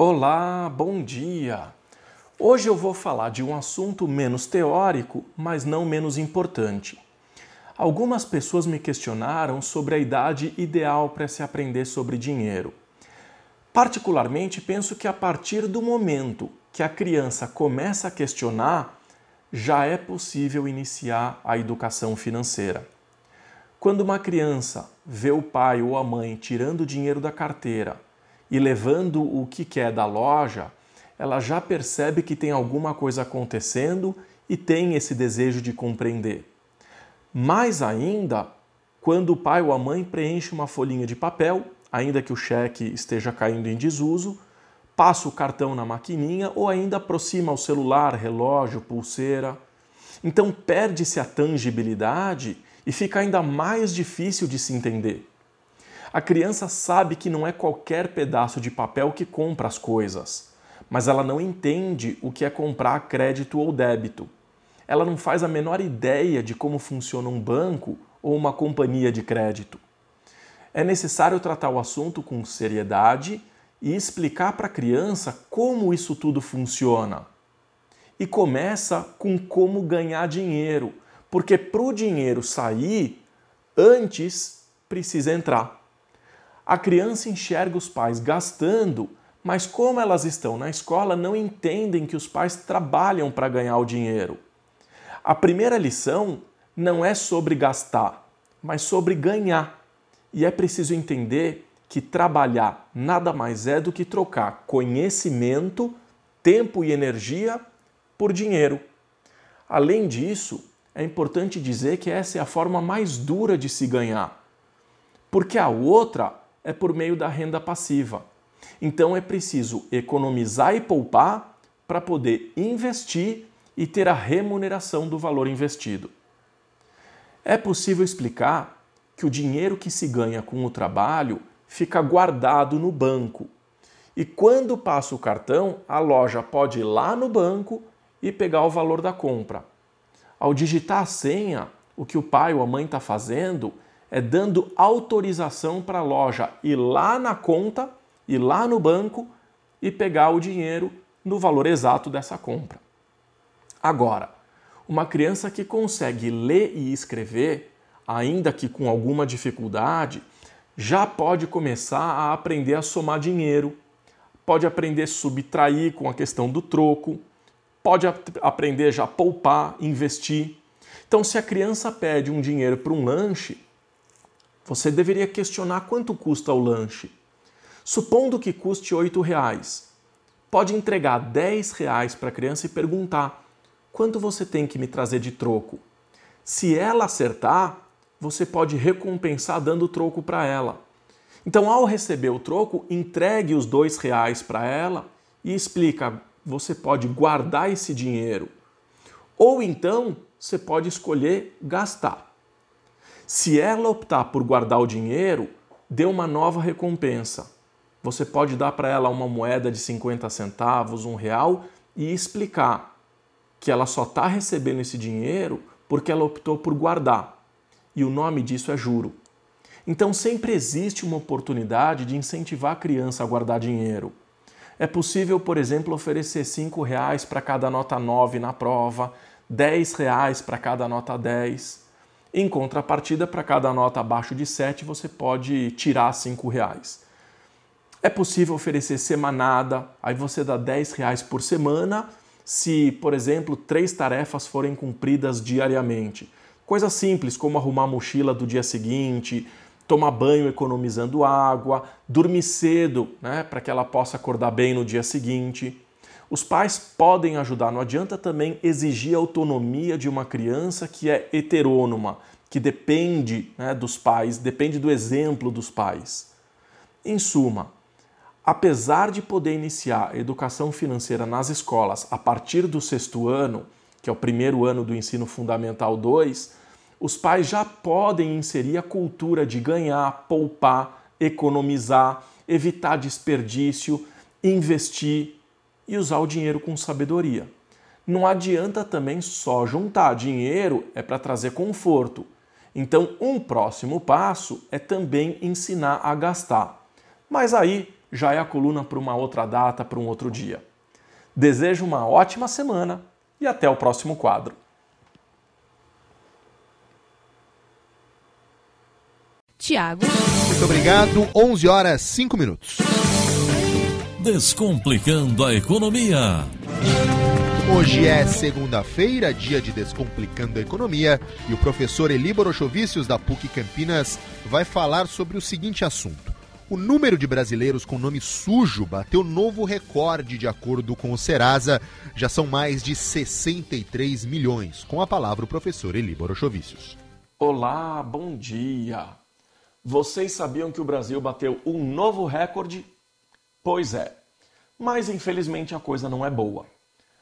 Olá, bom dia! Hoje eu vou falar de um assunto menos teórico, mas não menos importante. Algumas pessoas me questionaram sobre a idade ideal para se aprender sobre dinheiro. Particularmente, penso que a partir do momento que a criança começa a questionar, já é possível iniciar a educação financeira. Quando uma criança vê o pai ou a mãe tirando dinheiro da carteira e levando o que quer da loja, ela já percebe que tem alguma coisa acontecendo e tem esse desejo de compreender. Mais ainda, quando o pai ou a mãe preenche uma folhinha de papel, ainda que o cheque esteja caindo em desuso, passa o cartão na maquininha ou ainda aproxima o celular, relógio, pulseira. Então perde-se a tangibilidade e fica ainda mais difícil de se entender. A criança sabe que não é qualquer pedaço de papel que compra as coisas, mas ela não entende o que é comprar crédito ou débito. Ela não faz a menor ideia de como funciona um banco ou uma companhia de crédito. É necessário tratar o assunto com seriedade e explicar para a criança como isso tudo funciona. E começa com como ganhar dinheiro, porque para o dinheiro sair, antes precisa entrar. A criança enxerga os pais gastando, mas como elas estão na escola, não entendem que os pais trabalham para ganhar o dinheiro. A primeira lição não é sobre gastar, mas sobre ganhar. E é preciso entender que trabalhar nada mais é do que trocar conhecimento, tempo e energia por dinheiro. Além disso, é importante dizer que essa é a forma mais dura de se ganhar, porque a outra é por meio da renda passiva. Então é preciso economizar e poupar para poder investir e ter a remuneração do valor investido. É possível explicar que o dinheiro que se ganha com o trabalho fica guardado no banco. E quando passa o cartão, a loja pode ir lá no banco e pegar o valor da compra. Ao digitar a senha, o que o pai ou a mãe está fazendo é dando autorização para a loja ir lá na conta, ir lá no banco e pegar o dinheiro no valor exato dessa compra. Agora, uma criança que consegue ler e escrever, ainda que com alguma dificuldade, já pode começar a aprender a somar dinheiro, pode aprender a subtrair com a questão do troco, pode aprender já a poupar, investir. Então, se a criança pede um dinheiro para um lanche, você deveria questionar quanto custa o lanche. Supondo que custe R$ reais, pode entregar R$ reais para a criança e perguntar quanto você tem que me trazer de troco. Se ela acertar, você pode recompensar dando troco para ela. Então, ao receber o troco, entregue os dois reais para ela e explica: você pode guardar esse dinheiro. Ou então, você pode escolher gastar. Se ela optar por guardar o dinheiro, dê uma nova recompensa. Você pode dar para ela uma moeda de 50 centavos, um real e explicar que ela só está recebendo esse dinheiro porque ela optou por guardar. E o nome disso é juro. Então sempre existe uma oportunidade de incentivar a criança a guardar dinheiro. É possível, por exemplo, oferecer 5 reais para cada nota 9 na prova, 10 reais para cada nota 10. Em contrapartida, para cada nota abaixo de 7, você pode tirar 5 reais. É possível oferecer semanada, aí você dá 10 reais por semana, se, por exemplo, três tarefas forem cumpridas diariamente. Coisas simples como arrumar a mochila do dia seguinte, tomar banho economizando água, dormir cedo, né, para que ela possa acordar bem no dia seguinte. Os pais podem ajudar, não adianta também exigir a autonomia de uma criança que é heterônoma, que depende né, dos pais, depende do exemplo dos pais. Em suma, apesar de poder iniciar a educação financeira nas escolas a partir do sexto ano, que é o primeiro ano do ensino fundamental 2, os pais já podem inserir a cultura de ganhar, poupar, economizar, evitar desperdício, investir e usar o dinheiro com sabedoria. Não adianta também só juntar dinheiro, é para trazer conforto. Então, um próximo passo é também ensinar a gastar. Mas aí já é a coluna para uma outra data, para um outro dia. Desejo uma ótima semana e até o próximo quadro. Tiago. Muito obrigado. 11 horas 5 minutos. Descomplicando a economia. Hoje é segunda-feira, dia de Descomplicando a Economia, e o professor Eli Borochovicius, da PUC Campinas, vai falar sobre o seguinte assunto. O número de brasileiros com nome sujo bateu novo recorde de acordo com o Serasa. Já são mais de 63 milhões. Com a palavra o professor Eli Borochovicius. Olá, bom dia. Vocês sabiam que o Brasil bateu um novo recorde? Pois é. Mas infelizmente a coisa não é boa.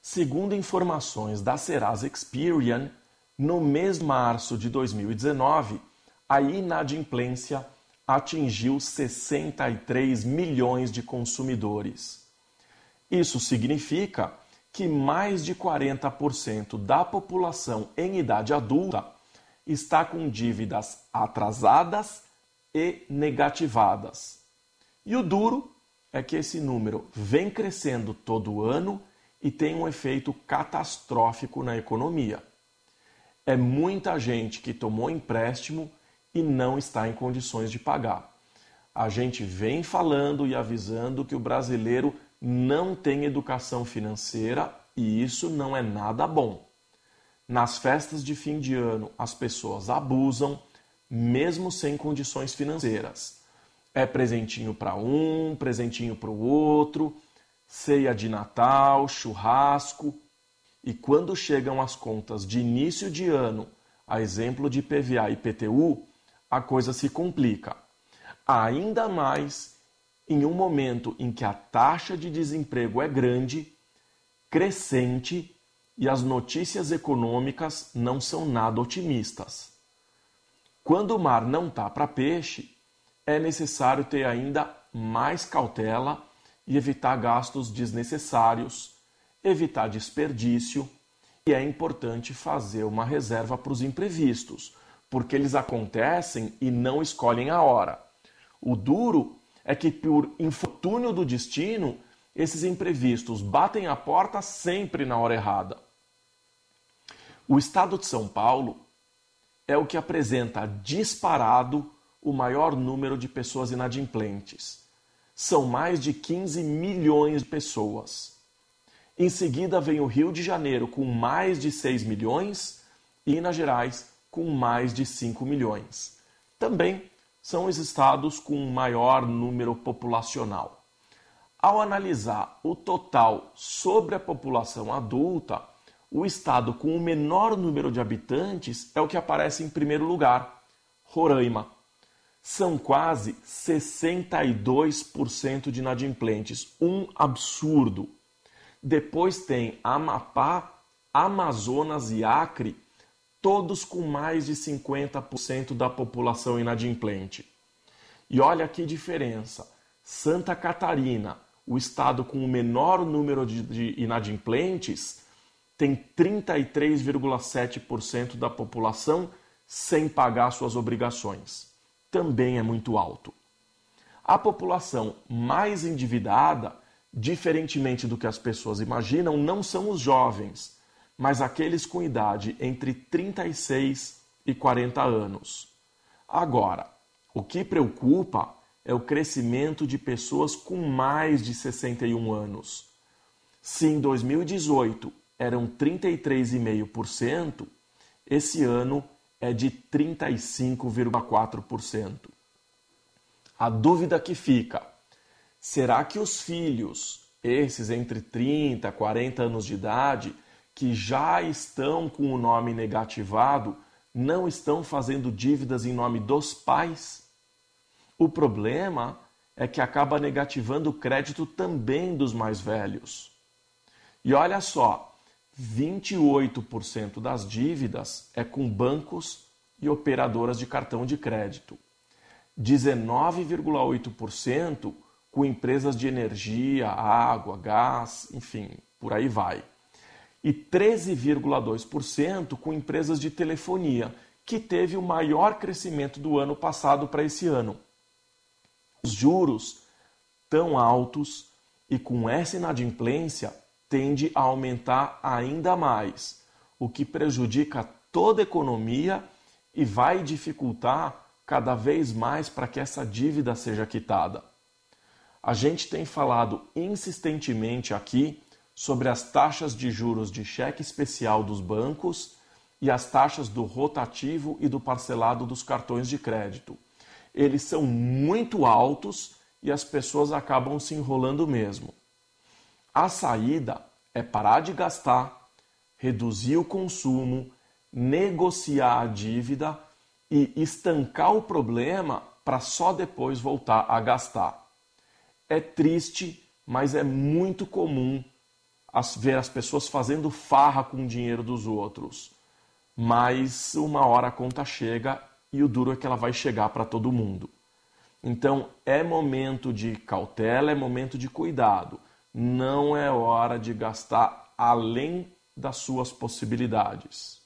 Segundo informações da Serasa Experian, no mês de março de 2019, a inadimplência atingiu 63 milhões de consumidores. Isso significa que mais de 40% da população em idade adulta está com dívidas atrasadas e negativadas. E o duro é que esse número vem crescendo todo ano e tem um efeito catastrófico na economia. É muita gente que tomou empréstimo e não está em condições de pagar. A gente vem falando e avisando que o brasileiro não tem educação financeira e isso não é nada bom. Nas festas de fim de ano, as pessoas abusam, mesmo sem condições financeiras. É presentinho para um, presentinho para o outro ceia de Natal, churrasco. E quando chegam as contas de início de ano, a exemplo de PVA e PTU, a coisa se complica. Ainda mais em um momento em que a taxa de desemprego é grande, crescente e as notícias econômicas não são nada otimistas. Quando o mar não está para peixe, é necessário ter ainda mais cautela e evitar gastos desnecessários, evitar desperdício e é importante fazer uma reserva para os imprevistos, porque eles acontecem e não escolhem a hora. O duro é que, por infortúnio do destino, esses imprevistos batem a porta sempre na hora errada. O estado de São Paulo é o que apresenta disparado o maior número de pessoas inadimplentes são mais de 15 milhões de pessoas. Em seguida vem o Rio de Janeiro com mais de 6 milhões e Minas Gerais com mais de 5 milhões. Também são os estados com maior número populacional. Ao analisar o total sobre a população adulta, o estado com o menor número de habitantes é o que aparece em primeiro lugar, Roraima são quase 62% de inadimplentes. Um absurdo. Depois tem Amapá, Amazonas e Acre, todos com mais de 50% da população inadimplente. E olha que diferença. Santa Catarina, o estado com o menor número de, inadimplentes, tem 33,7% da população sem pagar suas obrigações também é muito alto. A população mais endividada, diferentemente do que as pessoas imaginam, não são os jovens, mas aqueles com idade entre 36 e 40 anos. Agora, o que preocupa é o crescimento de pessoas com mais de 61 anos. Se em 2018 eram 33,5%, esse ano é de 35,4%. A dúvida que fica: será que os filhos, esses entre 30 e 40 anos de idade, que já estão com o nome negativado, não estão fazendo dívidas em nome dos pais? O problema é que acaba negativando o crédito também dos mais velhos. E olha só, 28% das dívidas é com bancos e operadoras de cartão de crédito. 19,8% com empresas de energia, água, gás, enfim, por aí vai. E 13,2% com empresas de telefonia, que teve o maior crescimento do ano passado para esse ano. Os juros tão altos e com essa inadimplência tende a aumentar ainda mais, o que prejudica toda a economia e vai dificultar cada vez mais para que essa dívida seja quitada. A gente tem falado insistentemente aqui sobre as taxas de juros de cheque especial dos bancos e as taxas do rotativo e do parcelado dos cartões de crédito. Eles são muito altos e as pessoas acabam se enrolando mesmo. A saída é parar de gastar, reduzir o consumo, negociar a dívida e estancar o problema para só depois voltar a gastar. É triste, mas é muito comum ver as pessoas fazendo farra com o dinheiro dos outros. Mas uma hora a conta chega e o duro é que ela vai chegar para todo mundo. Então é momento de cautela, é momento de cuidado. Não é hora de gastar além das suas possibilidades.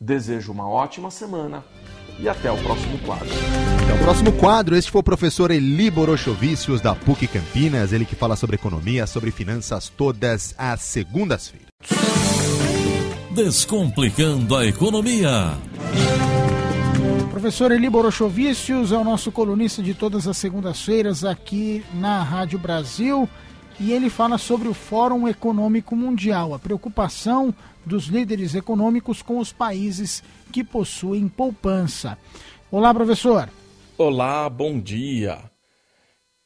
Desejo uma ótima semana e até o próximo quadro. Até o próximo quadro. Este foi o professor Eli Borochovicius, da PUC Campinas. Ele que fala sobre economia, sobre finanças todas as segundas-feiras. Descomplicando a economia. Professor Eli Borochovicius é o nosso colunista de todas as segundas-feiras aqui na Rádio Brasil e ele fala sobre o Fórum Econômico Mundial, a preocupação dos líderes econômicos com os países que possuem poupança. Olá, professor. Olá, bom dia.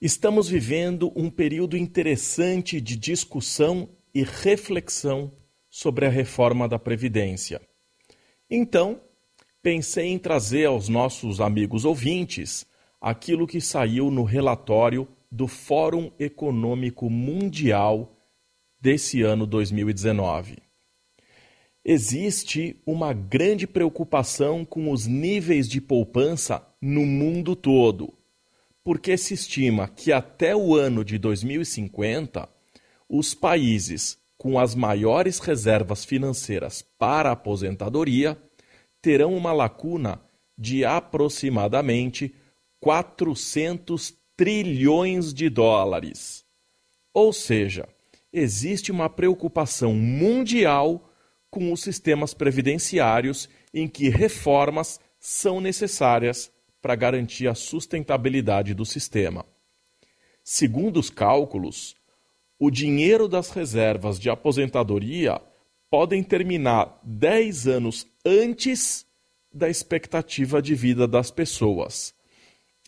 Estamos vivendo um período interessante de discussão e reflexão sobre a reforma da Previdência. Então, pensei em trazer aos nossos amigos ouvintes aquilo que saiu no relatório do Fórum Econômico Mundial desse ano 2019. Existe uma grande preocupação com os níveis de poupança no mundo todo, porque se estima que até o ano de 2050, os países com as maiores reservas financeiras para aposentadoria terão uma lacuna de aproximadamente 400 trilhões de dólares. Ou seja, existe uma preocupação mundial com os sistemas previdenciários em que reformas são necessárias para garantir a sustentabilidade do sistema. Segundo os cálculos, o dinheiro das reservas de aposentadoria podem terminar 10 anos antes da expectativa de vida das pessoas.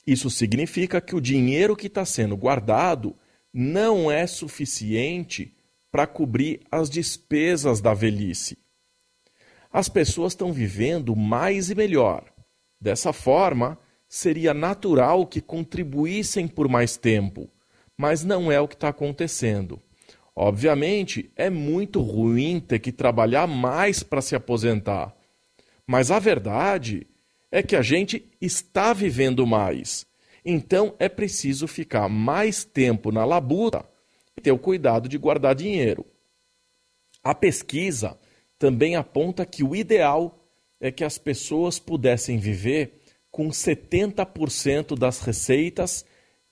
Isso significa que o dinheiro que está sendo guardado não é suficiente para cobrir as despesas da velhice. As pessoas estão vivendo mais e melhor. Dessa forma, seria natural que contribuíssem por mais tempo, mas não é o que está acontecendo. Obviamente, é muito ruim ter que trabalhar mais para se aposentar. Mas a verdade é que a gente está vivendo mais. Então é preciso ficar mais tempo na labuta e ter o cuidado de guardar dinheiro. A pesquisa também aponta que o ideal é que as pessoas pudessem viver com 70% das receitas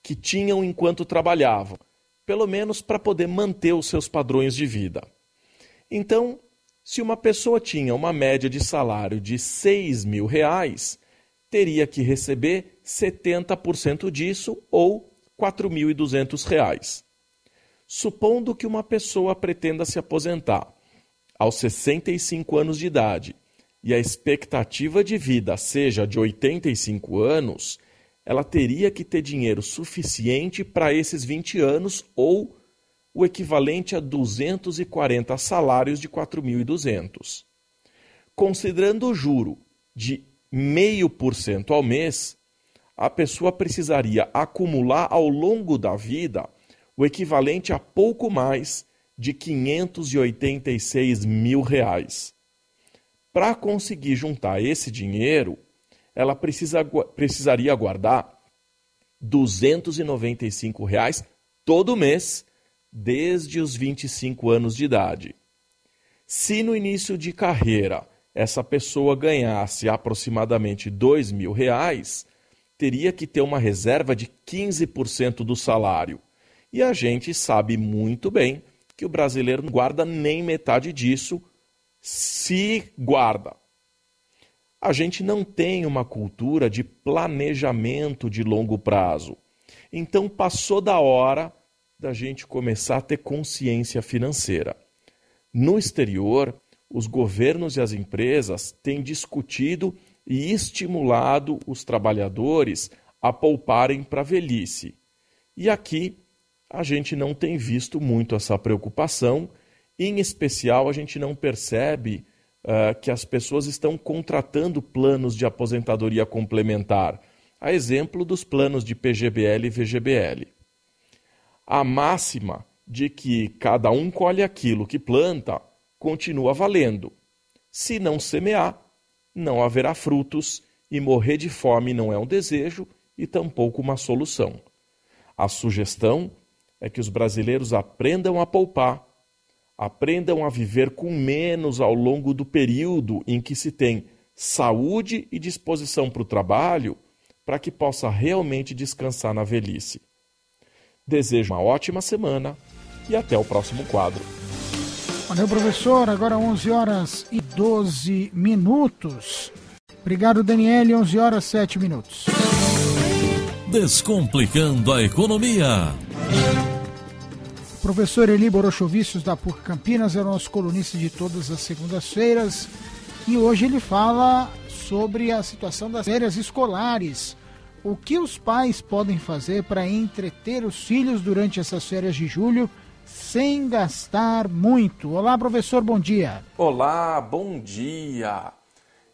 que tinham enquanto trabalhavam, pelo menos para poder manter os seus padrões de vida. Então, se uma pessoa tinha uma média de salário de 6 mil reais, teria que receber 70% disso ou R$ 4.200. Supondo que uma pessoa pretenda se aposentar aos 65 anos de idade e a expectativa de vida seja de 85 anos, ela teria que ter dinheiro suficiente para esses 20 anos ou o equivalente a 240 salários de 4.200. Considerando o juro de 0,5% ao mês, a pessoa precisaria acumular ao longo da vida o equivalente a pouco mais de 586 mil reais. Para conseguir juntar esse dinheiro, ela precisa, precisaria guardar 295 reais todo mês desde os 25 anos de idade. Se no início de carreira essa pessoa ganhasse aproximadamente dois mil reais, teria que ter uma reserva de 15% do salário. E a gente sabe muito bem que o brasileiro não guarda nem metade disso, se guarda. A gente não tem uma cultura de planejamento de longo prazo. Então passou da hora da gente começar a ter consciência financeira. No exterior, os governos e as empresas têm discutido e estimulado os trabalhadores a pouparem para a velhice. E aqui a gente não tem visto muito essa preocupação, em especial a gente não percebe uh, que as pessoas estão contratando planos de aposentadoria complementar, a exemplo dos planos de PGBL e VGBL. A máxima de que cada um colhe aquilo que planta continua valendo. Se não semear, não haverá frutos, e morrer de fome não é um desejo e tampouco uma solução. A sugestão é que os brasileiros aprendam a poupar, aprendam a viver com menos ao longo do período em que se tem saúde e disposição para o trabalho, para que possa realmente descansar na velhice. Desejo uma ótima semana e até o próximo quadro. Valeu, professor. Agora 11 horas e 12 minutos. Obrigado, Daniele. 11 horas e 7 minutos. Descomplicando a economia. Professor Eli Borochovicius, da PUC Campinas, é o nosso colunista de todas as segundas-feiras. E hoje ele fala sobre a situação das férias escolares. O que os pais podem fazer para entreter os filhos durante essas férias de julho sem gastar muito. Olá, professor, bom dia. Olá, bom dia.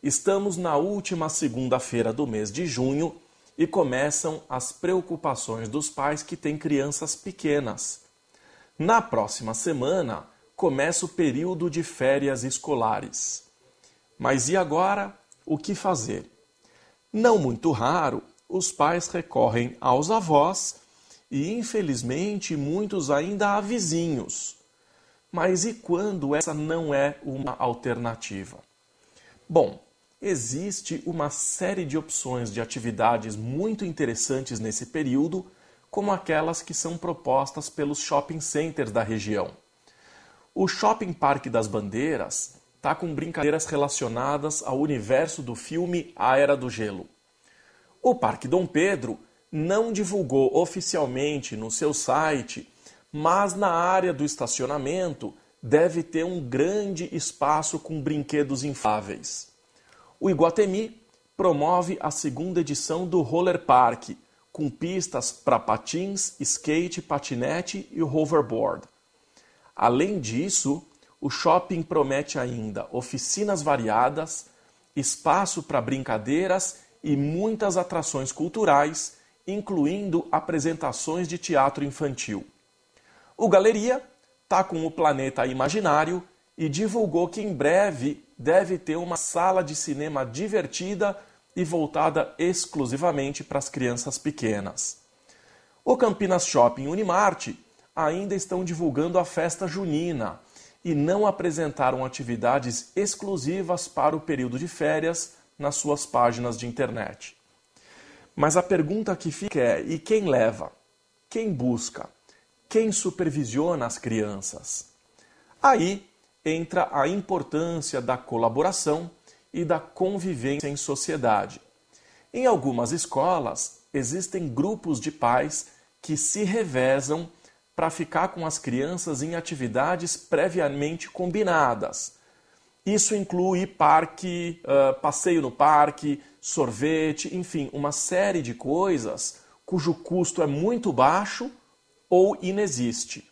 Estamos na última segunda-feira do mês de junho e começam as preocupações dos pais que têm crianças pequenas. Na próxima semana começa o período de férias escolares. Mas e agora? O que fazer? Não muito raro, os pais recorrem aos avós e infelizmente muitos ainda há vizinhos. Mas e quando essa não é uma alternativa? Bom, existe uma série de opções de atividades muito interessantes nesse período, como aquelas que são propostas pelos shopping centers da região. O Shopping Parque das Bandeiras está com brincadeiras relacionadas ao universo do filme A Era do Gelo. O Parque Dom Pedro não divulgou oficialmente no seu site, mas na área do estacionamento deve ter um grande espaço com brinquedos infláveis. O Iguatemi promove a segunda edição do Roller Park, com pistas para patins, skate, patinete e hoverboard. Além disso, o shopping promete ainda oficinas variadas, espaço para brincadeiras e muitas atrações culturais incluindo apresentações de teatro infantil. O Galeria está com o Planeta Imaginário e divulgou que em breve deve ter uma sala de cinema divertida e voltada exclusivamente para as crianças pequenas. O Campinas Shopping Unimart ainda estão divulgando a festa junina e não apresentaram atividades exclusivas para o período de férias nas suas páginas de internet. Mas a pergunta que fica é: e quem leva? Quem busca? Quem supervisiona as crianças? Aí entra a importância da colaboração e da convivência em sociedade. Em algumas escolas, existem grupos de pais que se revezam para ficar com as crianças em atividades previamente combinadas. Isso inclui parque, uh, passeio no parque, sorvete, enfim, uma série de coisas cujo custo é muito baixo ou inexiste.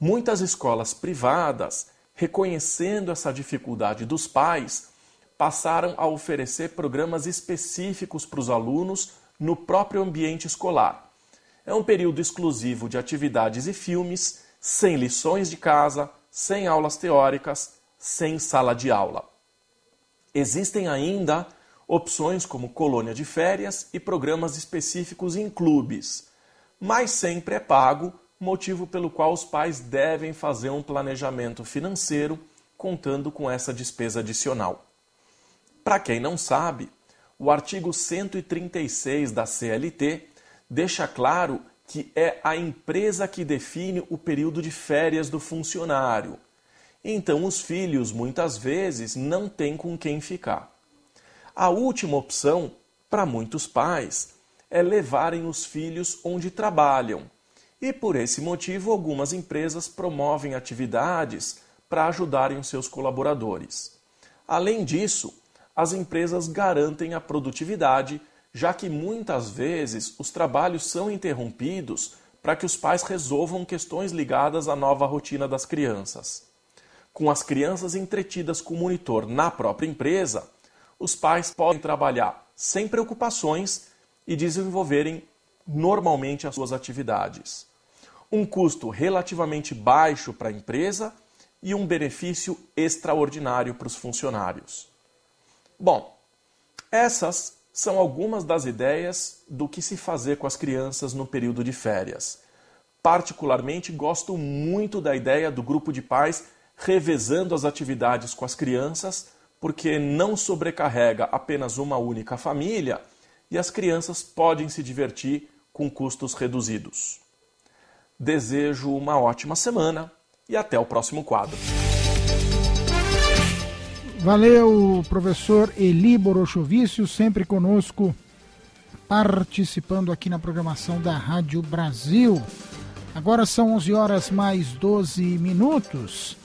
Muitas escolas privadas, reconhecendo essa dificuldade dos pais, passaram a oferecer programas específicos para os alunos no próprio ambiente escolar. É um período exclusivo de atividades e filmes, sem lições de casa, sem aulas teóricas, sem sala de aula. Existem ainda opções como colônia de férias e programas específicos em clubes, mas sempre é pago, motivo pelo qual os pais devem fazer um planejamento financeiro contando com essa despesa adicional. Para quem não sabe, o artigo 136 da CLT deixa claro que é a empresa que define o período de férias do funcionário. Então, os filhos muitas vezes não têm com quem ficar. A última opção, para muitos pais, é levarem os filhos onde trabalham. E por esse motivo, algumas empresas promovem atividades para ajudarem os seus colaboradores. Além disso, as empresas garantem a produtividade já que muitas vezes os trabalhos são interrompidos para que os pais resolvam questões ligadas à nova rotina das crianças. Com as crianças entretidas com o monitor na própria empresa, os pais podem trabalhar sem preocupações e desenvolverem normalmente as suas atividades. Um custo relativamente baixo para a empresa e um benefício extraordinário para os funcionários. Bom, essas são algumas das ideias do que se fazer com as crianças no período de férias. Particularmente, gosto muito da ideia do grupo de pais revezando as atividades com as crianças, porque não sobrecarrega apenas uma única família e as crianças podem se divertir com custos reduzidos. Desejo uma ótima semana e até o próximo quadro. Valeu, professor Eli Borochovício, sempre conosco, participando aqui na programação da Rádio Brasil. Agora são 11 horas mais 12 minutos.